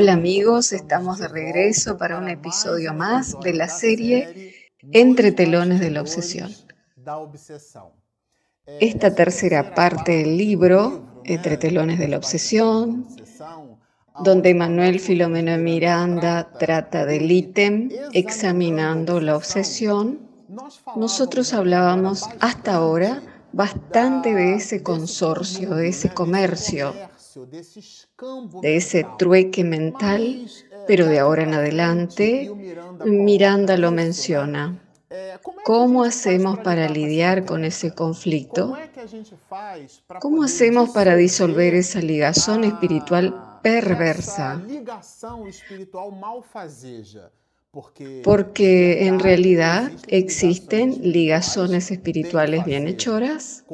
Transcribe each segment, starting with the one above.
Hola amigos, estamos de regreso para un episodio más de la serie Entre telones de la obsesión. Esta tercera parte del libro, Entre telones de la obsesión, donde Manuel Filomeno Miranda trata del ítem examinando la obsesión, nosotros hablábamos hasta ahora bastante de ese consorcio, de ese comercio, de ese trueque mental, pero de ahora en adelante Miranda lo menciona. ¿Cómo hacemos para lidiar con ese conflicto? ¿Cómo hacemos para disolver esa ligazón espiritual perversa? Porque en realidad existen ligazones espirituales bienhechoras,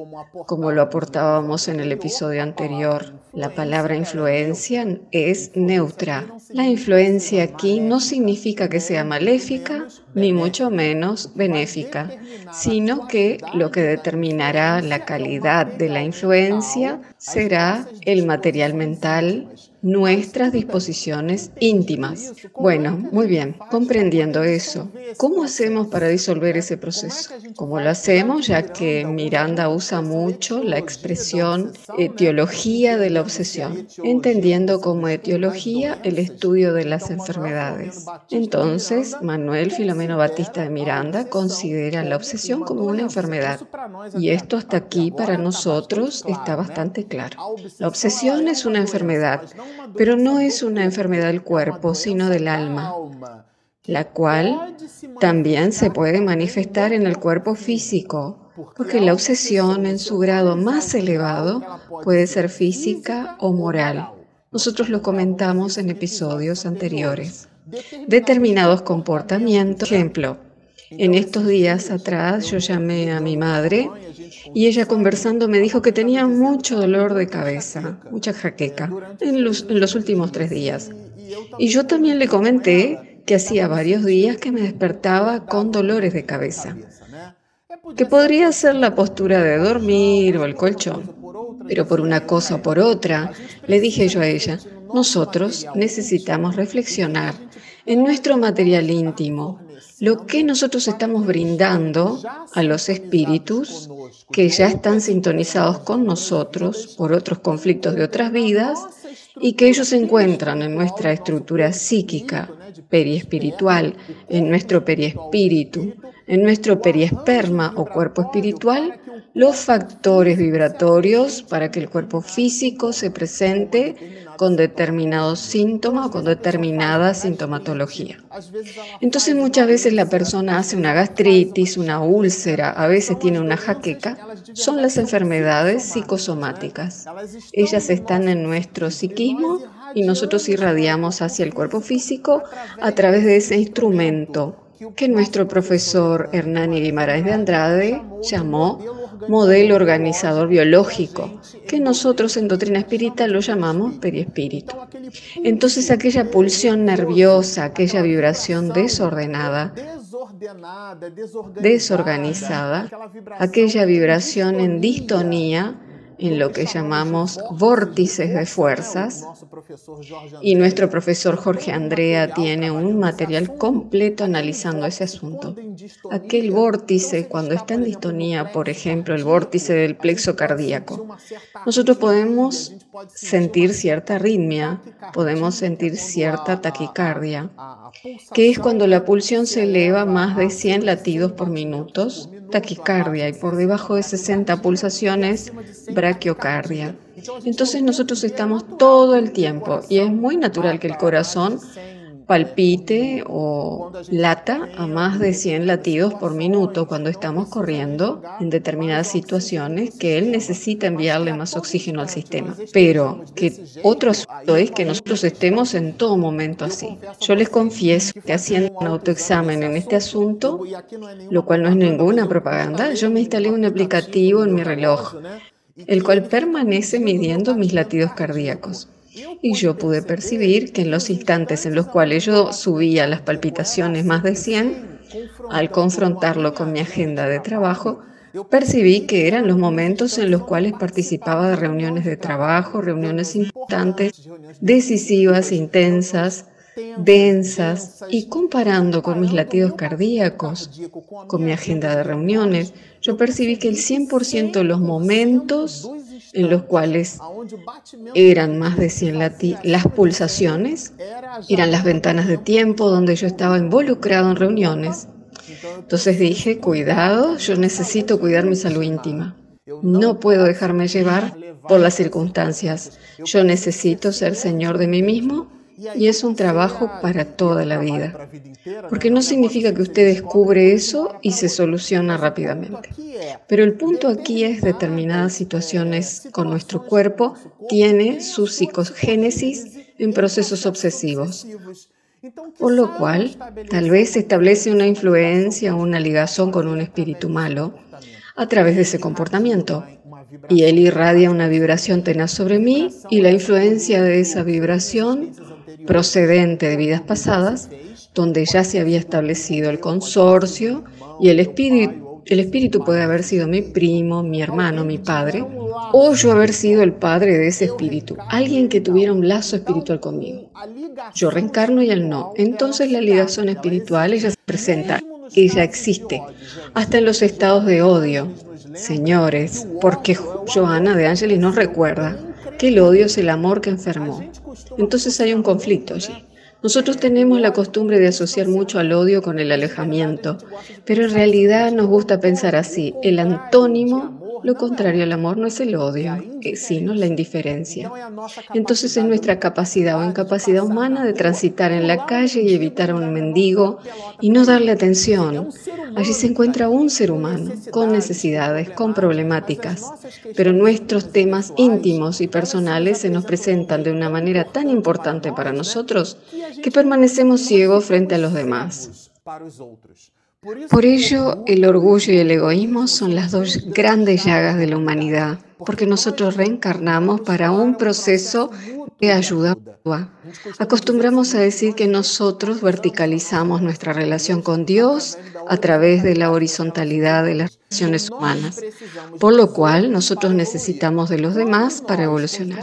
como lo aportábamos en el episodio anterior. La palabra influencia es neutra. La influencia aquí no significa que sea maléfica, ni mucho menos benéfica, sino que lo que determinará la calidad de la influencia será el material mental, nuestras disposiciones íntimas. Bueno, muy bien, comprendiendo eso, ¿cómo hacemos para disolver ese proceso? ¿Cómo lo hacemos? Ya que Miranda usa mucho la expresión etiología de la obsesión, entendiendo como etiología el estudio de las enfermedades. Entonces, Manuel Filomeno Batista de Miranda considera la obsesión como una enfermedad. Y esto hasta aquí para nosotros está bastante claro. La obsesión es una enfermedad pero no es una enfermedad del cuerpo, sino del alma, la cual también se puede manifestar en el cuerpo físico, porque la obsesión en su grado más elevado puede ser física o moral. Nosotros lo comentamos en episodios anteriores. Determinados comportamientos, ejemplo, en estos días atrás yo llamé a mi madre y ella conversando me dijo que tenía mucho dolor de cabeza, mucha jaqueca, en los, últimos tres días. Y yo también le comenté que hacía varios días que me despertaba con dolores de cabeza, que podría ser la postura de dormir o el colchón. Pero por una cosa o por otra, le dije yo a ella, nosotros necesitamos reflexionar en nuestro material íntimo, lo que nosotros estamos brindando a los espíritus que ya están sintonizados con nosotros por otros conflictos de otras vidas y que ellos encuentran en nuestra estructura psíquica, periespiritual, en nuestro periespíritu, en nuestro periesperma o cuerpo espiritual, los factores vibratorios para que el cuerpo físico se presente con determinado síntoma o con determinada sintomatología. Entonces muchas veces la persona hace una gastritis, una úlcera, a veces tiene una jaqueca, son las enfermedades psicosomáticas. Ellas están en nuestro psiquismo y nosotros irradiamos hacia el cuerpo físico a través de ese instrumento que nuestro profesor Hernán Guimaraes de Andrade llamó modelo organizador biológico, que nosotros en doctrina espírita lo llamamos periespíritu. Entonces aquella pulsión nerviosa, aquella vibración desordenada, desorganizada, aquella vibración en distonía, en lo que llamamos vórtices de fuerzas. Y nuestro profesor Jorge Andrea tiene un material completo analizando ese asunto. Aquel vórtice, cuando está en distonía, por ejemplo, el vórtice del plexo cardíaco, nosotros podemos sentir cierta arritmia, podemos sentir cierta taquicardia, que es cuando la pulsión se eleva más de 100 latidos por minutos taquicardia y por debajo de 60 pulsaciones braquiocardia. Entonces nosotros estamos todo el tiempo y es muy natural que el corazón palpite o lata a más de 100 latidos por minuto cuando estamos corriendo en determinadas situaciones que él necesita enviarle más oxígeno al sistema. Pero que otro asunto es que nosotros estemos en todo momento así. Yo les confieso que haciendo un autoexamen en este asunto, lo cual no es ninguna propaganda, yo me instalé un aplicativo en mi reloj, el cual permanece midiendo mis latidos cardíacos. Y yo pude percibir que en los instantes en los cuales yo subía las palpitaciones más de 100, al confrontarlo con mi agenda de trabajo, Percibí que eran los momentos en los cuales participaba de reuniones de trabajo, reuniones importantes, decisivas, intensas, densas, y comparando con mis latidos cardíacos, con mi agenda de reuniones, yo percibí que el 100% de los momentos en los cuales eran más de 100 latidos, las pulsaciones, eran las ventanas de tiempo donde yo estaba involucrado en reuniones. Entonces dije, cuidado, yo necesito cuidar mi salud íntima. No puedo dejarme llevar por las circunstancias. Yo necesito ser señor de mí mismo y es un trabajo para toda la vida. Porque no significa que usted descubre eso y se soluciona rápidamente. Pero el punto aquí es determinadas situaciones con nuestro cuerpo tiene su psicogénesis en procesos obsesivos. Por lo cual, tal vez establece una influencia o una ligación con un espíritu malo a través de ese comportamiento. Y él irradia una vibración tenaz sobre mí y la influencia de esa vibración procedente de vidas pasadas, donde ya se había establecido el consorcio y el espíritu, el espíritu puede haber sido mi primo, mi hermano, mi padre, o yo haber sido el padre de ese espíritu, alguien que tuviera un lazo espiritual conmigo. Yo reencarno y él no. Entonces la ligación espiritual ella se presenta, ella existe, hasta en los estados de odio. Señores, porque Johanna de Ángeles nos recuerda que el odio es el amor que enfermó. Entonces hay un conflicto allí. Nosotros tenemos la costumbre de asociar mucho al odio con el alejamiento, pero en realidad nos gusta pensar así. El antónimo lo contrario al amor no es el odio, eh, sino la indiferencia. Entonces es nuestra capacidad o incapacidad humana de transitar en la calle y evitar a un mendigo y no darle atención. Allí se encuentra un ser humano con necesidades, con problemáticas, pero nuestros temas íntimos y personales se nos presentan de una manera tan importante para nosotros que permanecemos ciegos frente a los demás. Por ello, el orgullo y el egoísmo son las dos grandes llagas de la humanidad, porque nosotros reencarnamos para un proceso de ayuda. Acostumbramos a decir que nosotros verticalizamos nuestra relación con Dios a través de la horizontalidad de las humanas, por lo cual nosotros necesitamos de los demás para evolucionar.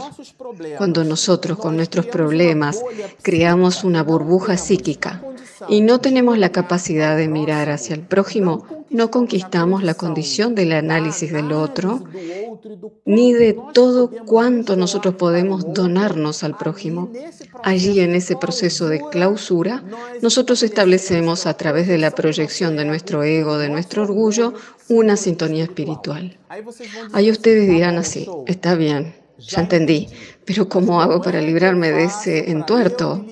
Cuando nosotros con nuestros problemas creamos una burbuja psíquica, y no tenemos la capacidad de mirar hacia el prójimo, no conquistamos la condición del análisis del otro, ni de todo cuanto nosotros podemos donarnos al prójimo. Allí, en ese proceso de clausura, nosotros establecemos a través de la proyección de nuestro ego, de nuestro orgullo, una sintonía espiritual. Ahí ustedes dirán así, está bien, ya entendí, pero ¿cómo hago para librarme de ese entuerto?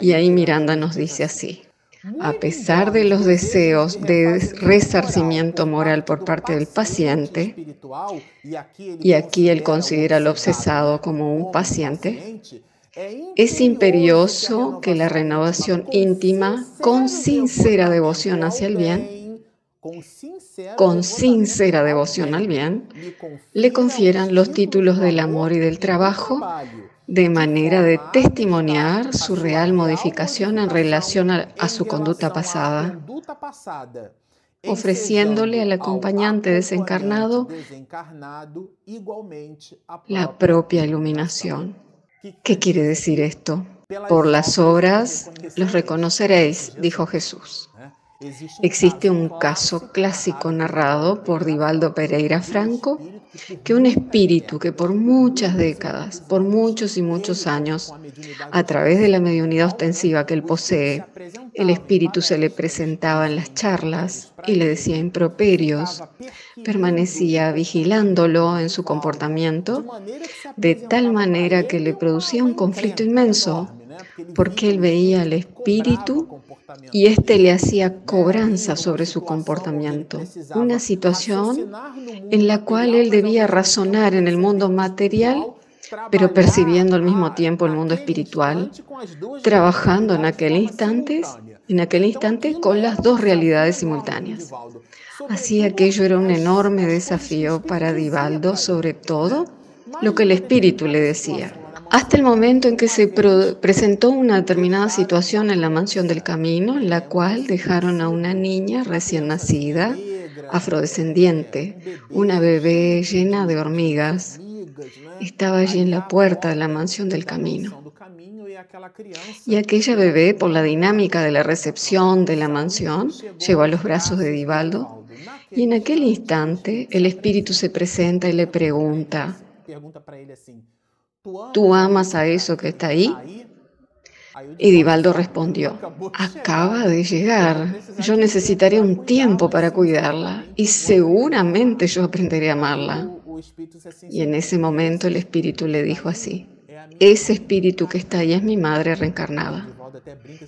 Y ahí Miranda nos dice así, a pesar de los deseos de resarcimiento moral por parte del paciente, y aquí él considera al obsesado como un paciente, es imperioso que la renovación íntima, con sincera devoción hacia el bien, con sincera devoción al bien, le confieran los títulos del amor y del trabajo de manera de testimoniar su real modificación en relación a, su conducta pasada, ofreciéndole al acompañante desencarnado la propia iluminación. ¿Qué quiere decir esto? Por las obras los reconoceréis, dijo Jesús. Existe un caso clásico narrado por Divaldo Pereira Franco, que un espíritu que por muchas décadas, por muchos y muchos años, a través de la mediunidad ostensiva que él posee, el espíritu se le presentaba en las charlas y le decía improperios, permanecía vigilándolo en su comportamiento, de tal manera que le producía un conflicto inmenso, porque él veía al espíritu y éste le hacía cobranza sobre su comportamiento, una situación en la cual él debía razonar en el mundo material, pero percibiendo al mismo tiempo el mundo espiritual, trabajando en aquel instante, en aquel instante con las dos realidades simultáneas. Así aquello era un enorme desafío para Divaldo, sobre todo lo que el espíritu le decía. Hasta el momento en que se presentó una determinada situación en la mansión del camino, en la cual dejaron a una niña recién nacida, afrodescendiente, una bebé llena de hormigas. Estaba allí en la puerta de la mansión del camino. Y aquella bebé, por la dinámica de la recepción de la mansión, llegó a los brazos de Divaldo y en aquel instante el espíritu se presenta y le pregunta, ¿tú amas a eso que está ahí? Y Divaldo respondió, acaba de llegar, yo necesitaré un tiempo para cuidarla y seguramente yo aprenderé a amarla. Y en ese momento el espíritu le dijo así, ese espíritu que está ahí es mi madre reencarnada.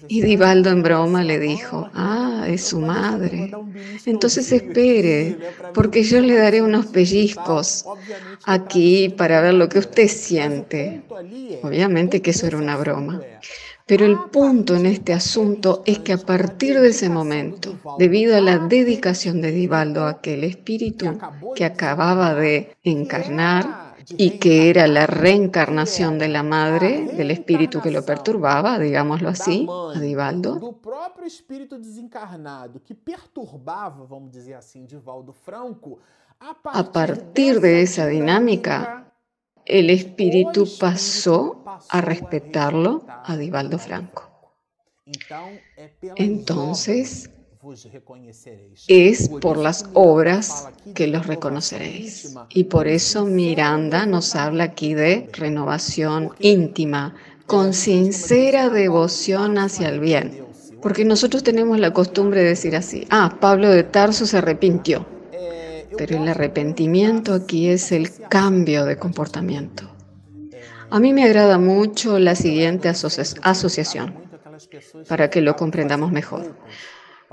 Y Divaldo en broma le dijo, ah, es su madre. Entonces espere, porque yo le daré unos pellizcos aquí para ver lo que usted siente. Obviamente que eso era una broma. Pero el punto en este asunto es que a partir de ese momento, debido a la dedicación de Divaldo a aquel espíritu que acababa de encarnar, y que era la reencarnación de la madre, del espíritu que lo perturbaba, digámoslo así, a Divaldo. A partir de esa dinámica, el espíritu pasó a respetarlo a Divaldo Franco. Entonces, es por las obras que los reconoceréis. Y por eso Miranda nos habla aquí de renovación íntima, con sincera devoción hacia el bien. Porque nosotros tenemos la costumbre de decir así, ah, Pablo de Tarso se arrepintió. Pero el arrepentimiento aquí es el cambio de comportamiento. A mí me agrada mucho la siguiente asociación, para que lo comprendamos mejor.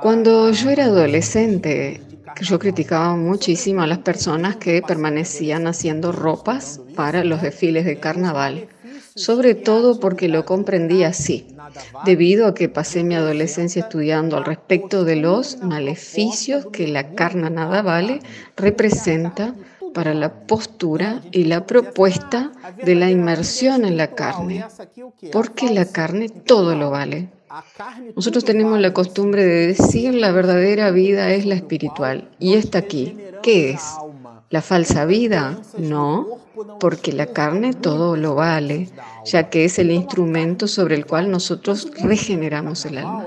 Cuando yo era adolescente, yo criticaba muchísimo a las personas que permanecían haciendo ropas para los desfiles de carnaval, sobre todo porque lo comprendía así, debido a que pasé mi adolescencia estudiando al respecto de los maleficios que la carne nada vale representa para la postura y la propuesta de la inmersión en la carne, porque la carne todo lo vale. Nosotros tenemos la costumbre de decir la verdadera vida es la espiritual y está aquí. ¿Qué es? ¿La falsa vida? No, porque la carne todo lo vale, ya que es el instrumento sobre el cual nosotros regeneramos el alma.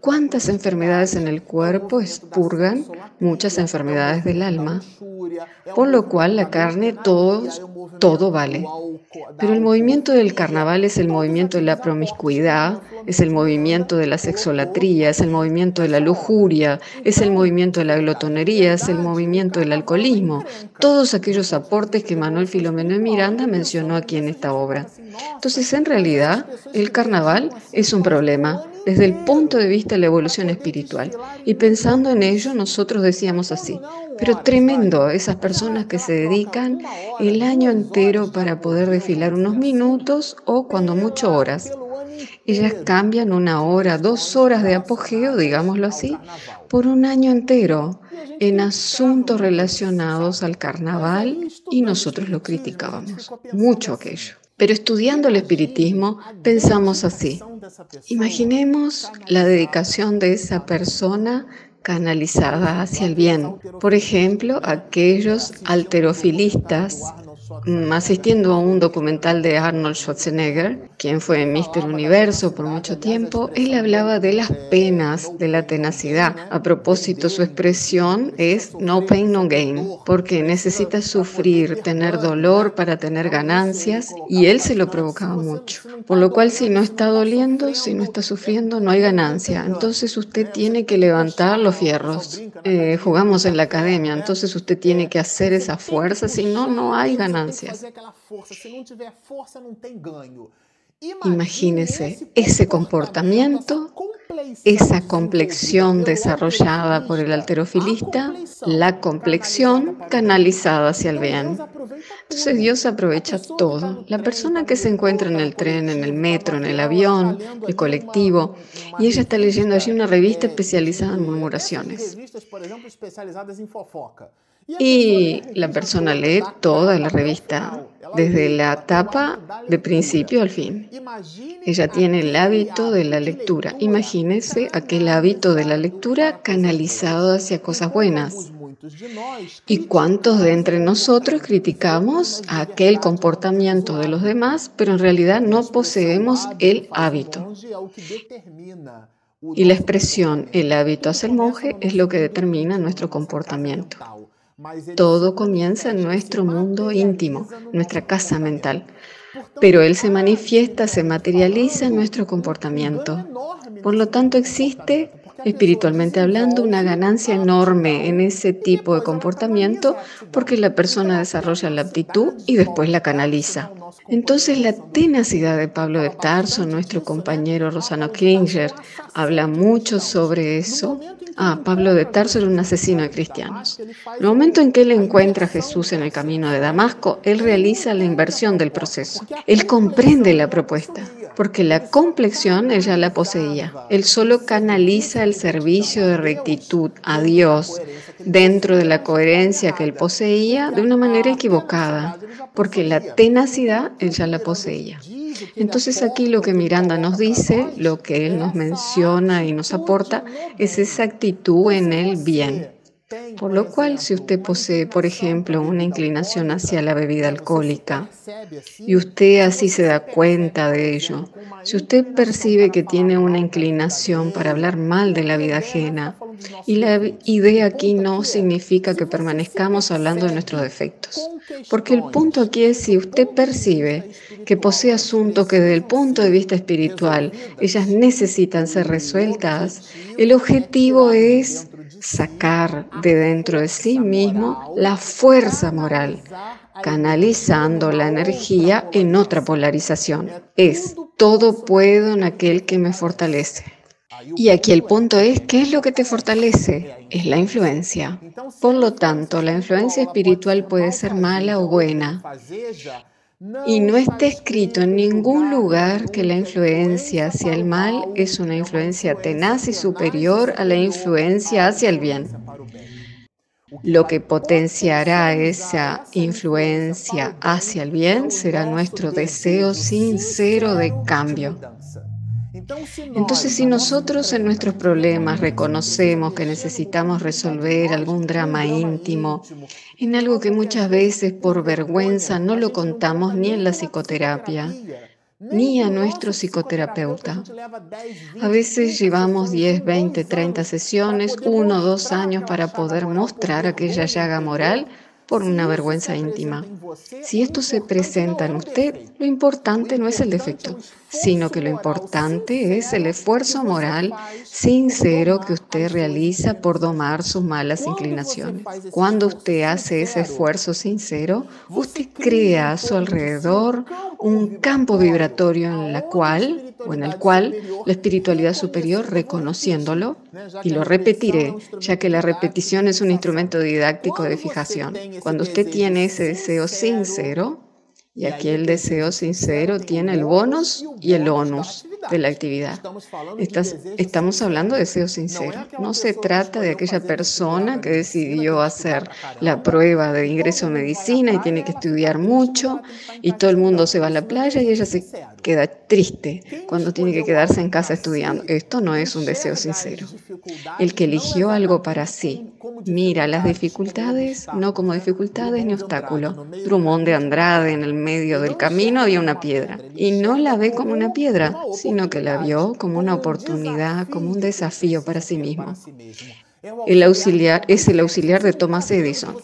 ¿Cuántas enfermedades en el cuerpo expurgan muchas enfermedades del alma? Por lo cual la carne todo, todo vale. Pero el movimiento del carnaval es el movimiento de la promiscuidad, es el movimiento de la sexolatría, es el movimiento de la lujuria, es el movimiento de la glotonería, es el movimiento del alcoholismo. Todos aquellos aportes que Manuel Filomeno de Miranda mencionó aquí en esta obra. Entonces, en realidad, el carnaval es un problema desde el punto de vista de la evolución espiritual. Y pensando en ello, nosotros decíamos así, pero tremendo esas personas que se dedican el año entero para poder desfilar unos minutos o cuando mucho horas. Ellas cambian una hora, dos horas de apogeo, digámoslo así, por un año entero en asuntos relacionados al carnaval y nosotros lo criticábamos, mucho aquello. Pero estudiando el espiritismo pensamos así. Imaginemos la dedicación de esa persona canalizada hacia el bien. Por ejemplo, aquellos alterofilistas asistiendo a un documental de Arnold Schwarzenegger, quien fue Mr. Universo por mucho tiempo, él hablaba de las penas, de la tenacidad. A propósito, su expresión es no pain, no gain, porque necesita sufrir, tener dolor para tener ganancias, y él se lo provocaba mucho. Por lo cual, si no está doliendo, si no está sufriendo, no hay ganancia. Entonces usted tiene que levantar los fierros. Eh, jugamos en la academia, entonces usted tiene que hacer esa fuerza, si no, no hay ganancia. Imagínese ese comportamiento, esa complexión desarrollada por el alterofilista, la complexión canalizada hacia el bien. Entonces Dios aprovecha todo. La persona que se encuentra en el tren, en el metro, en el avión, el colectivo, y ella está leyendo allí una revista especializada en murmuraciones. Y la persona lee toda la revista desde la etapa de principio al fin. Ella tiene el hábito de la lectura. Imagínese aquel hábito de la lectura canalizado hacia cosas buenas. ¿Y cuántos de entre nosotros criticamos aquel comportamiento de los demás, pero en realidad no poseemos el hábito? Y la expresión el hábito hacia el monje es lo que determina nuestro comportamiento. Todo comienza en nuestro mundo íntimo, nuestra casa mental, pero él se manifiesta, se materializa en nuestro comportamiento. Por lo tanto, existe espiritualmente hablando, una ganancia enorme en ese tipo de comportamiento porque la persona desarrolla la aptitud y después la canaliza. Entonces la tenacidad de Pablo de Tarso, nuestro compañero Rosano Klinger, habla mucho sobre eso. Ah, Pablo de Tarso era un asesino de cristianos. El momento en que él encuentra a Jesús en el camino de Damasco, él realiza la inversión del proceso. Él comprende la propuesta porque la complexión ella la poseía. Él solo canaliza el servicio de rectitud a Dios dentro de la coherencia que él poseía de una manera equivocada, porque la tenacidad él ya la poseía. Entonces aquí lo que Miranda nos dice, lo que él nos menciona y nos aporta, es esa actitud en el bien. Por lo cual, si usted posee, por ejemplo, una inclinación hacia la bebida alcohólica y usted así se da cuenta de ello, si usted percibe que tiene una inclinación para hablar mal de la vida ajena, y la idea aquí no significa que permanezcamos hablando de nuestros defectos, porque el punto aquí es si usted percibe que posee asuntos que desde el punto de vista espiritual ellas necesitan ser resueltas, el objetivo es sacar de dentro de sí mismo la fuerza moral, canalizando la energía en otra polarización. Es todo puedo en aquel que me fortalece. Y aquí el punto es, ¿qué es lo que te fortalece? Es la influencia. Por lo tanto, la influencia espiritual puede ser mala o buena. Y no está escrito en ningún lugar que la influencia hacia el mal es una influencia tenaz y superior a la influencia hacia el bien. Lo que potenciará esa influencia hacia el bien será nuestro deseo sincero de cambio. Entonces, si nosotros en nuestros problemas reconocemos que necesitamos resolver algún drama íntimo, en algo que muchas veces por vergüenza no lo contamos ni en la psicoterapia, ni a nuestro psicoterapeuta. A veces llevamos 10, 20, 30 sesiones, uno o dos años para poder mostrar aquella llaga moral por una vergüenza íntima. Si esto se presenta en usted, lo importante no es el defecto, sino que lo importante es el esfuerzo moral sincero que usted realiza por domar sus malas inclinaciones. Cuando usted hace ese esfuerzo sincero, usted crea a su alrededor un campo vibratorio. en la cual o en el cual la espiritualidad superior, reconociéndolo, y lo repetiré, ya que la repetición es un instrumento didáctico de fijación. Cuando usted tiene ese deseo sincero, y aquí el deseo sincero tiene el bonus y el onus de la actividad. estamos hablando de deseo sincero. No se trata de aquella persona que decidió hacer la prueba de ingreso a medicina y tiene que estudiar mucho y todo el mundo se va a la playa y ella se queda triste cuando tiene que quedarse en casa estudiando. Esto no es un deseo sincero. El que eligió algo para sí, mira las dificultades no como dificultades ni obstáculos. Drummond de Andrade en el medio del camino había una piedra y no la ve como una piedra, sino que la vio como una oportunidad, como un desafío para sí mismo. El auxiliar es el auxiliar de Thomas Edison.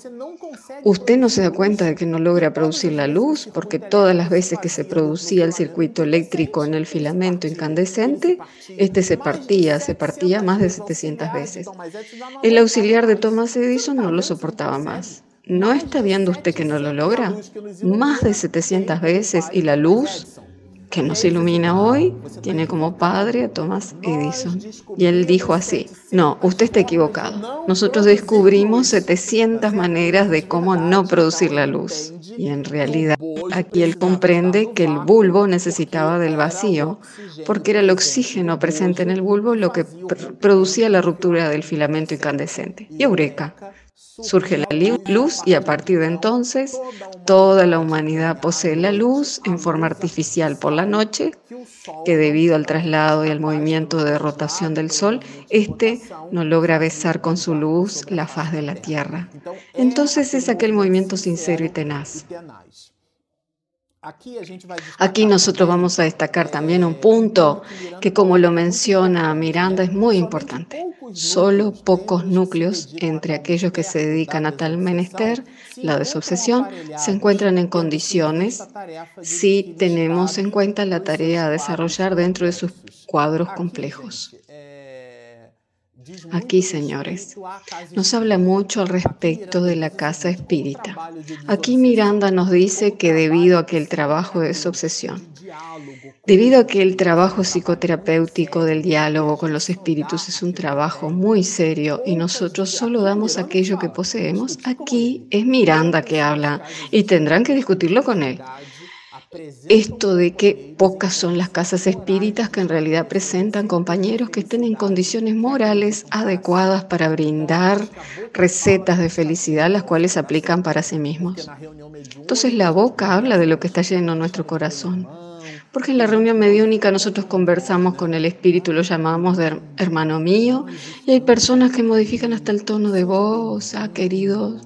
Usted no se da cuenta de que no logra producir la luz porque todas las veces que se producía el circuito eléctrico en el filamento incandescente, este se partía, se partía más de 700 veces. El auxiliar de Thomas Edison no lo soportaba más. ¿No está viendo usted que no lo logra? Más de 700 veces y la luz que nos ilumina hoy tiene como padre a Thomas Edison. Y él dijo así, no, usted está equivocado. Nosotros descubrimos 700 maneras de cómo no producir la luz. Y en realidad aquí él comprende que el bulbo necesitaba del vacío, porque era el oxígeno presente en el bulbo lo que producía la ruptura del filamento incandescente. Y eureka, Surge la luz y a partir de entonces toda la humanidad posee la luz en forma artificial por la noche, que debido al traslado y al movimiento de rotación del Sol, éste no logra besar con su luz la faz de la Tierra. Entonces es aquel movimiento sincero y tenaz. Aquí nosotros vamos a destacar también un punto que como lo menciona Miranda es muy importante. Solo pocos núcleos entre aquellos que se dedican a tal menester, la desobsesión, se encuentran en condiciones si tenemos en cuenta la tarea a desarrollar dentro de sus cuadros complejos. Aquí, señores, nos habla mucho al respecto de la casa espírita. Aquí Miranda nos dice que debido a que el trabajo es obsesión, debido a que el trabajo psicoterapéutico del diálogo con los espíritus es un trabajo muy serio y nosotros solo damos aquello que poseemos, aquí es Miranda que habla y tendrán que discutirlo con él esto de que pocas son las casas espíritas que en realidad presentan compañeros que estén en condiciones morales adecuadas para brindar recetas de felicidad las cuales aplican para sí mismos. Entonces la boca habla de lo que está lleno en nuestro corazón. Porque en la reunión mediúnica nosotros conversamos con el espíritu, lo llamamos de hermano mío, y hay personas que modifican hasta el tono de voz, ah, querido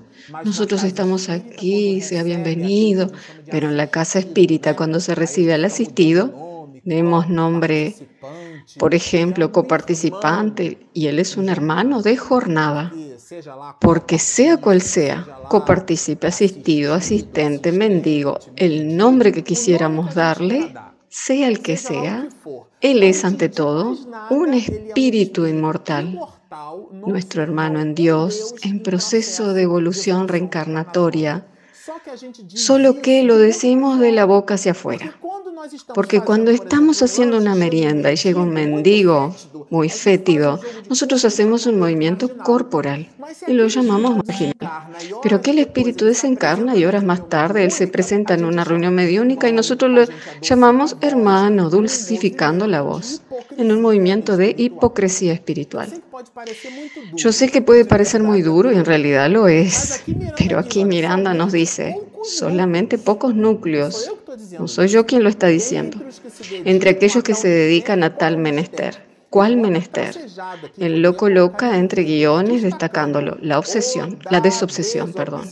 nosotros estamos aquí, sea bienvenido, pero en la casa espírita, cuando se recibe al asistido, demos nombre, por ejemplo, coparticipante, y él es un hermano de jornada. Porque sea cual sea, coparticipe, asistido, asistente, mendigo, el nombre que quisiéramos darle, sea el que sea, él es ante todo un espíritu inmortal nuestro hermano en Dios, en proceso de evolución reencarnatoria, solo que lo decimos de la boca hacia afuera. Porque cuando estamos haciendo una merienda y llega un mendigo muy fétido, nosotros hacemos un movimiento corporal y lo llamamos marginal. Pero aquel espíritu desencarna y horas más tarde él se presenta en una reunión mediúnica y nosotros lo llamamos hermano, dulcificando la voz, en un movimiento de hipocresía espiritual. Yo sé que puede parecer muy duro y en realidad lo es, pero aquí Miranda nos dice, solamente pocos núcleos, no soy yo quien lo está diciendo, entre aquellos que se dedican a tal menester. ¿Cuál menester? Él lo coloca entre guiones destacándolo, la obsesión, la desobsesión, perdón.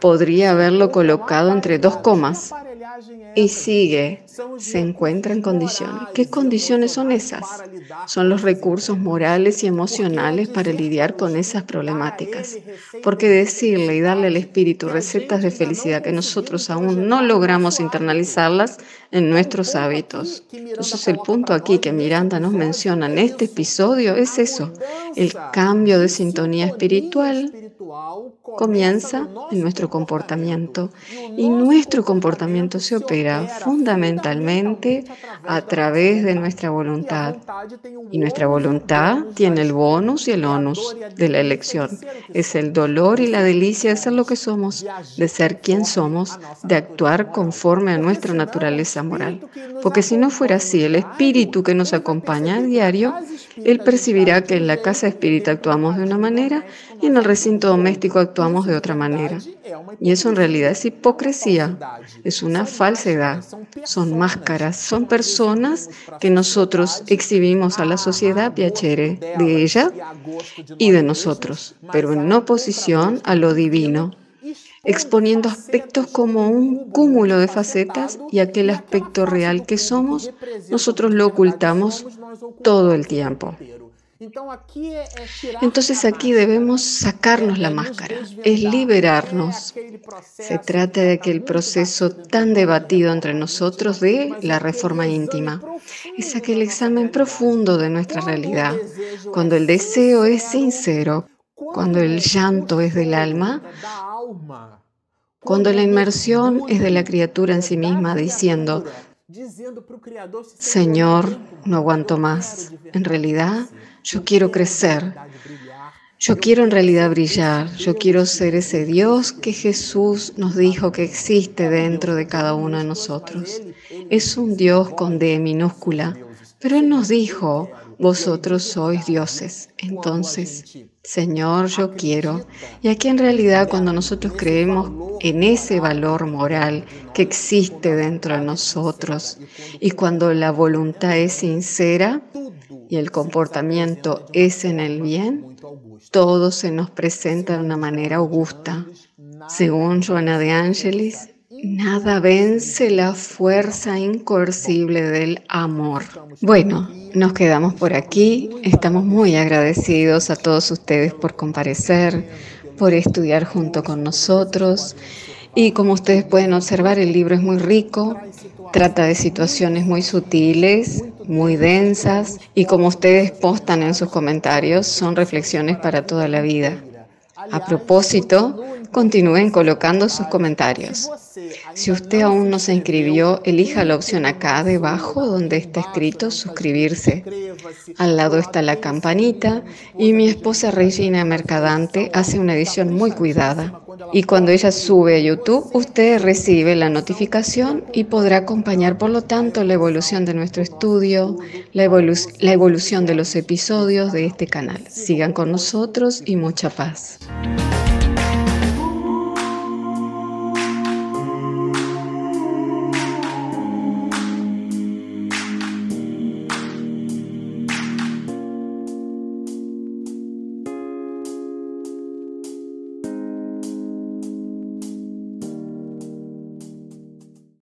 Podría haberlo colocado entre dos comas y sigue, se encuentra en condiciones. ¿Qué condiciones son esas? Son los recursos morales y emocionales para lidiar con esas problemáticas. Porque decirle y darle al espíritu recetas de felicidad que nosotros aún no logramos internalizarlas en nuestros hábitos. Entonces el punto aquí que Miranda nos menciona en este episodio es eso, el cambio de sintonía espiritual comienza en nuestro comportamiento y nuestro comportamiento se opera fundamentalmente a través de nuestra voluntad. Y nuestra voluntad tiene el bonus y el onus de la elección. Es el dolor y la delicia de ser lo que somos, de ser quien somos, de actuar conforme a nuestra naturaleza moral. Porque si no fuera así, el espíritu que nos acompaña a diario, él percibirá que en la casa espírita actuamos de una manera y en el recinto doméstico actuamos de otra manera. Y eso en realidad es hipocresía, es una falsedad, son máscaras, son personas que nosotros exhibimos a la sociedad piacere de ella y de nosotros, pero en oposición a lo divino, exponiendo aspectos como un cúmulo de facetas y aquel aspecto real que somos, nosotros lo ocultamos todo el tiempo. Entonces aquí debemos sacarnos la máscara, es liberarnos. Se trata de aquel proceso tan debatido entre nosotros de la reforma íntima. Es aquel examen profundo de nuestra realidad, cuando el deseo es sincero, cuando el llanto es del alma, cuando la inmersión es de la criatura en sí misma diciendo, Señor, no aguanto más. En realidad, yo quiero crecer. Yo quiero en realidad brillar. Yo quiero ser ese Dios que Jesús nos dijo que existe dentro de cada uno de nosotros. Es un Dios con D minúscula, pero Él nos dijo, vosotros sois dioses. Entonces, Señor, yo quiero. Y aquí en realidad cuando nosotros creemos en ese valor moral que existe dentro de nosotros y cuando la voluntad es sincera y el comportamiento es en el bien, todo se nos presenta de una manera augusta. Según Joana de Angelis, Nada vence la fuerza incoercible del amor. Bueno, nos quedamos por aquí. Estamos muy agradecidos a todos ustedes por comparecer, por estudiar junto con nosotros. Y como ustedes pueden observar, el libro es muy rico, trata de situaciones muy sutiles, muy densas, y como ustedes postan en sus comentarios, son reflexiones para toda la vida. A propósito, continúen colocando sus comentarios. Si usted aún no se inscribió, elija la opción acá debajo donde está escrito suscribirse. Al lado está la campanita y mi esposa Regina Mercadante hace una edición muy cuidada. Y cuando ella sube a YouTube, usted recibe la notificación y podrá acompañar, por lo tanto, la evolución de nuestro estudio, la, la evolución de los episodios de este canal. Sigan con nosotros y mucha paz.